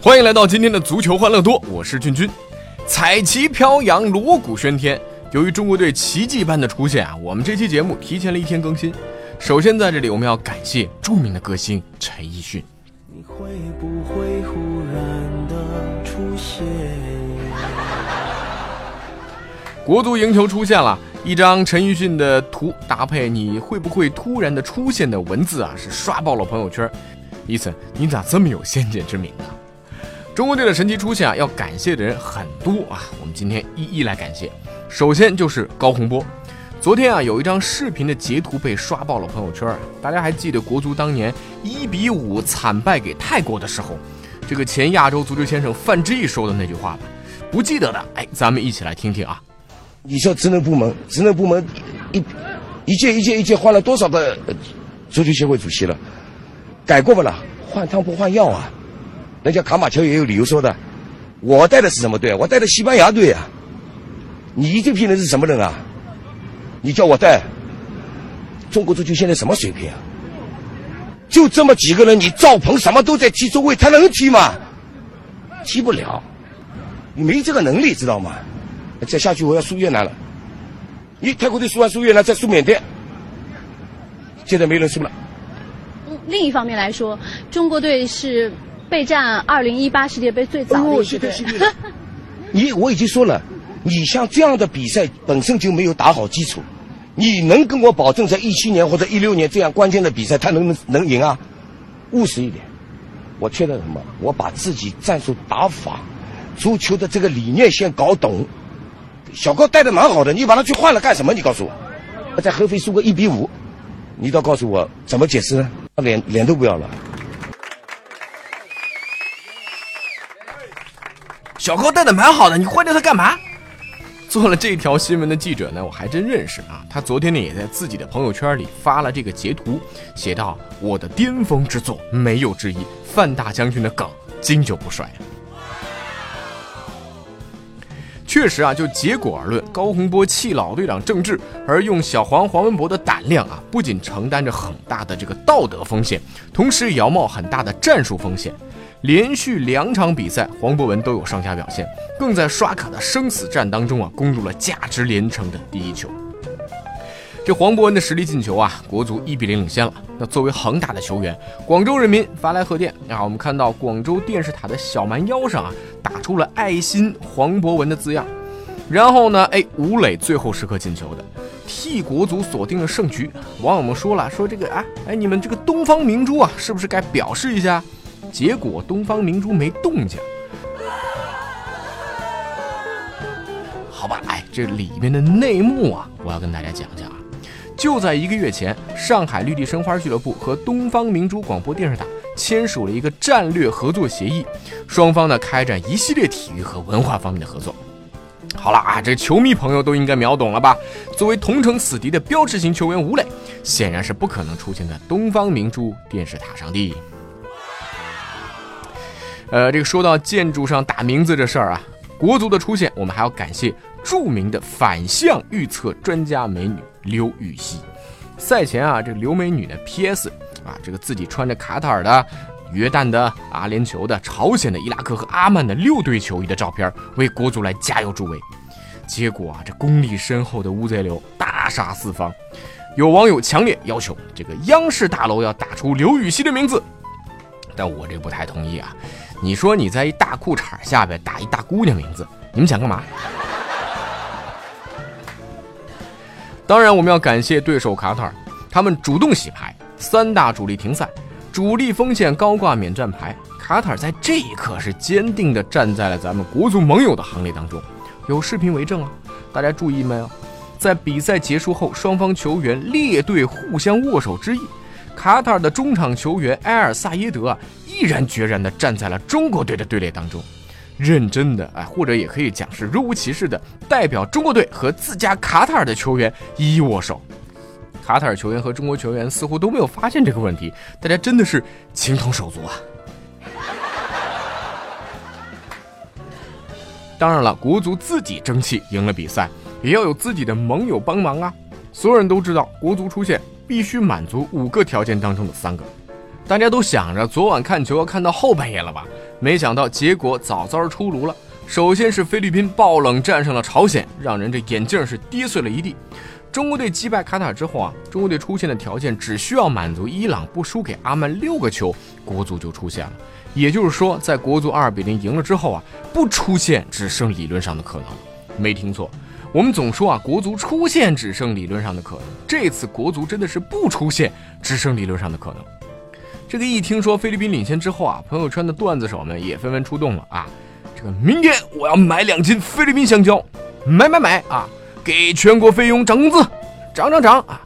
欢迎来到今天的足球欢乐多，我是俊君。彩旗飘扬，锣鼓喧天。由于中国队奇迹般的出现啊，我们这期节目提前了一天更新。首先在这里，我们要感谢著名的歌星陈奕迅。你会不会忽然的出现？国足赢球出现了一张陈奕迅的图，搭配你会不会突然的出现的文字啊，是刷爆了朋友圈。伊森，你咋这么有先见之明呢？中国队的神奇出现啊，要感谢的人很多啊，我们今天一一来感谢。首先就是高洪波，昨天啊有一张视频的截图被刷爆了朋友圈。大家还记得国足当年一比五惨败给泰国的时候，这个前亚洲足球先生范志毅说的那句话吧？不记得的，哎，咱们一起来听听啊。你说职能部门，职能部门一一届一届一届换了多少个足球协会主席了？改过不了，换汤不换药啊。人家卡马乔也有理由说的，我带的是什么队？我带的西班牙队啊！你这批人是什么人啊？你叫我带中国足球现在什么水平啊？就这么几个人，你赵鹏什么都在踢中卫，他能踢吗？踢不了，你没这个能力，知道吗？再下去我要输越南了。你泰国队输完输越南，再输缅甸，现在没人输了。另一方面来说，中国队是。备战二零一八世界杯最早的一队。你我已经说了，你像这样的比赛本身就没有打好基础，你能跟我保证在一七年或者一六年这样关键的比赛他能能赢啊？务实一点，我缺的什么？我把自己战术打法、足球的这个理念先搞懂。小高带的蛮好的，你把他去换了干什么？你告诉我，在合肥输个一比五，你倒告诉我怎么解释呢？脸脸都不要了。小高带的蛮好的，你换掉他干嘛？做了这条新闻的记者呢，我还真认识啊。他昨天呢也在自己的朋友圈里发了这个截图，写道：“我的巅峰之作没有之一，范大将军的梗经久不衰。”确实啊，就结果而论，高洪波弃老队长郑智而用小黄黄文博的胆量啊，不仅承担着很大的这个道德风险，同时也要冒很大的战术风险。连续两场比赛，黄博文都有上佳表现，更在刷卡的生死战当中啊，攻入了价值连城的第一球。这黄博文的实力进球啊，国足一比零领先了。那作为恒大的球员，广州人民发来贺电啊，我们看到广州电视塔的小蛮腰上啊，打出了爱心黄博文的字样。然后呢，哎，吴磊最后时刻进球的，替国足锁定了胜局。网友们说了，说这个啊，哎，你们这个东方明珠啊，是不是该表示一下？结果东方明珠没动静，好吧，哎，这里面的内幕啊，我要跟大家讲讲啊。就在一个月前，上海绿地申花俱乐部和东方明珠广播电视塔签署了一个战略合作协议，双方呢开展一系列体育和文化方面的合作。好了啊，这球迷朋友都应该秒懂了吧？作为同城死敌的标志性球员吴磊，显然是不可能出现在东方明珠电视塔上的。呃，这个说到建筑上打名字这事儿啊，国足的出现，我们还要感谢著名的反向预测专家美女刘禹锡。赛前啊，这个刘美女呢，P.S. 啊，这个自己穿着卡塔尔的、约旦的、阿联酋的、朝鲜的、伊拉克和阿曼的六队球衣的照片，为国足来加油助威。结果啊，这功力深厚的乌贼流大杀四方，有网友强烈要求这个央视大楼要打出刘禹锡的名字，但我这不太同意啊。你说你在一大裤衩下边打一大姑娘名字，你们想干嘛？当然，我们要感谢对手卡塔尔，他们主动洗牌，三大主力停赛，主力锋线高挂免战牌。卡塔尔在这一刻是坚定地站在了咱们国足盟友的行列当中，有视频为证啊！大家注意没有？在比赛结束后，双方球员列队互相握手致意。卡塔尔的中场球员埃尔萨耶德啊，毅然决然地站在了中国队的队列当中，认真的哎，或者也可以讲是若无其事的代表中国队和自家卡塔尔的球员一一握手。卡塔尔球员和中国球员似乎都没有发现这个问题，大家真的是情同手足啊！当然了，国足自己争气赢了比赛，也要有自己的盟友帮忙啊！所有人都知道，国足出现必须满足五个条件当中的三个。大家都想着昨晚看球要看到后半夜了吧？没想到结果早早出炉了。首先是菲律宾爆冷战胜了朝鲜，让人这眼镜是跌碎了一地。中国队击败卡塔尔之后啊，中国队出现的条件只需要满足伊朗不输给阿曼六个球，国足就出现了。也就是说，在国足二比零赢了之后啊，不出现只剩理论上的可能。没听错，我们总说啊，国足出现只剩理论上的可能。这次国足真的是不出现，只剩理论上的可能。这个一听说菲律宾领先之后啊，朋友圈的段子手们也纷纷出动了啊。这个明天我要买两斤菲律宾香蕉，买买买啊！给全国菲佣涨工资，涨涨涨啊！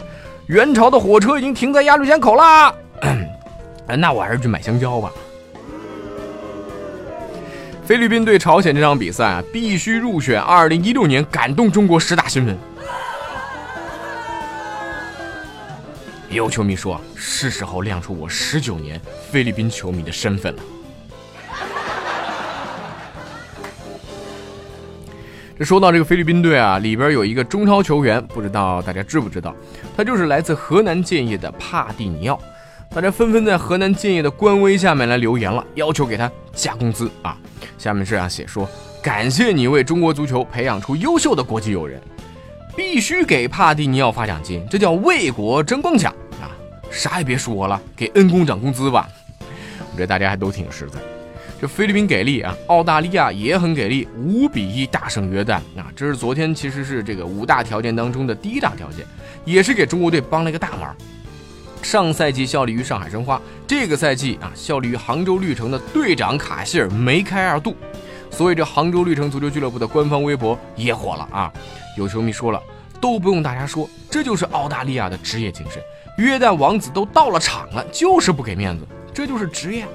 元朝的火车已经停在鸭绿江口啦。那我还是去买香蕉吧。菲律宾对朝鲜这场比赛啊，必须入选2016年感动中国十大新闻。有球迷说，是时候亮出我十九年菲律宾球迷的身份了。这说到这个菲律宾队啊，里边有一个中超球员，不知道大家知不知道？他就是来自河南建业的帕蒂尼奥。大家纷纷在河南建业的官微下面来留言了，要求给他加工资啊。下面这样写说：感谢你为中国足球培养出优秀的国际友人，必须给帕蒂尼奥发奖金，这叫为国争光奖啊！啥也别说了，给恩公涨工资吧。我觉得大家还都挺实在。这菲律宾给力啊，澳大利亚也很给力，五比一大胜约旦啊！这是昨天其实是这个五大条件当中的第一大条件，也是给中国队帮了一个大忙。上赛季效力于上海申花，这个赛季啊效力于杭州绿城的队长卡希尔梅开二度，所以这杭州绿城足球俱乐部的官方微博也火了啊！有球迷说了，都不用大家说，这就是澳大利亚的职业精神。约旦王子都到了场了，就是不给面子，这就是职业。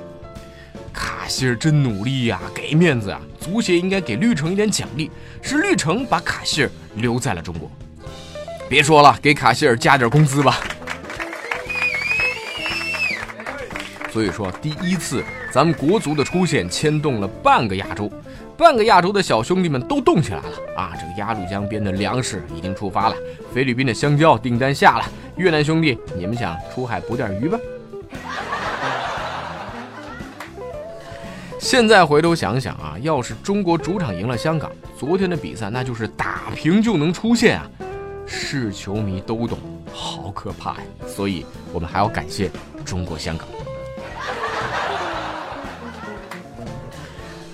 卡希尔真努力呀，给面子啊！足协应该给绿城一点奖励，是绿城把卡希尔留在了中国。别说了，给卡希尔加点工资吧。所以说，第一次咱们国足的出现牵动了半个亚洲，半个亚洲的小兄弟们都动起来了啊！这个鸭绿江边的粮食已经出发了，菲律宾的香蕉订单下了，越南兄弟，你们想出海捕点鱼吧？现在回头想想啊，要是中国主场赢了香港，昨天的比赛那就是打平就能出线啊！是球迷都懂，好可怕呀！所以我们还要感谢中国香港。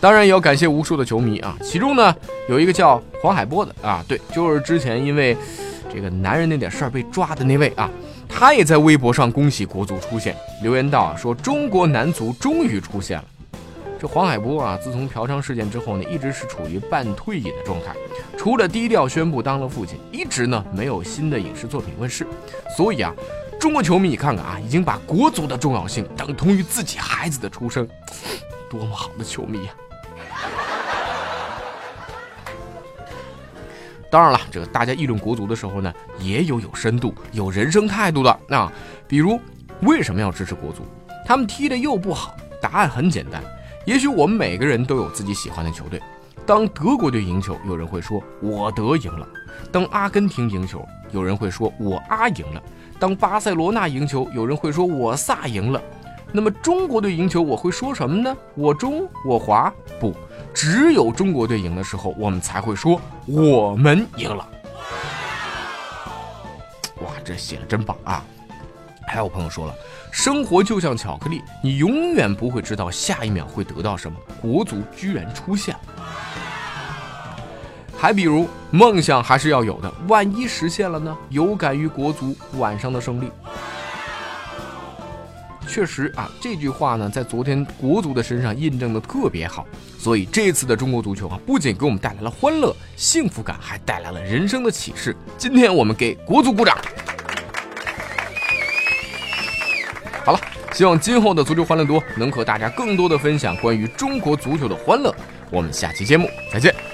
当然也要感谢无数的球迷啊，其中呢有一个叫黄海波的啊，对，就是之前因为这个男人那点事儿被抓的那位啊，他也在微博上恭喜国足出现，留言道说中国男足终于出现了。这黄海波啊，自从嫖娼事件之后呢，一直是处于半退隐的状态，除了低调宣布当了父亲，一直呢没有新的影视作品问世。所以啊，中国球迷你看看啊，已经把国足的重要性等同于自己孩子的出生，多么好的球迷呀！当然了，这个大家议论国足的时候呢，也有有深度、有人生态度的啊。比如，为什么要支持国足？他们踢的又不好。答案很简单，也许我们每个人都有自己喜欢的球队。当德国队赢球，有人会说我德赢了；当阿根廷赢球，有人会说我阿赢了；当巴塞罗那赢球，有人会说我萨赢了。那么中国队赢球，我会说什么呢？我中，我华？不。只有中国队赢的时候，我们才会说我们赢了。哇，这写的真棒啊！还有朋友说了，生活就像巧克力，你永远不会知道下一秒会得到什么。国足居然出现了。还比如，梦想还是要有的，万一实现了呢？有感于国足晚上的胜利。确实啊，这句话呢，在昨天国足的身上印证的特别好。所以这次的中国足球啊，不仅给我们带来了欢乐、幸福感，还带来了人生的启示。今天我们给国足鼓掌。好了，希望今后的足球欢乐多能和大家更多的分享关于中国足球的欢乐。我们下期节目再见。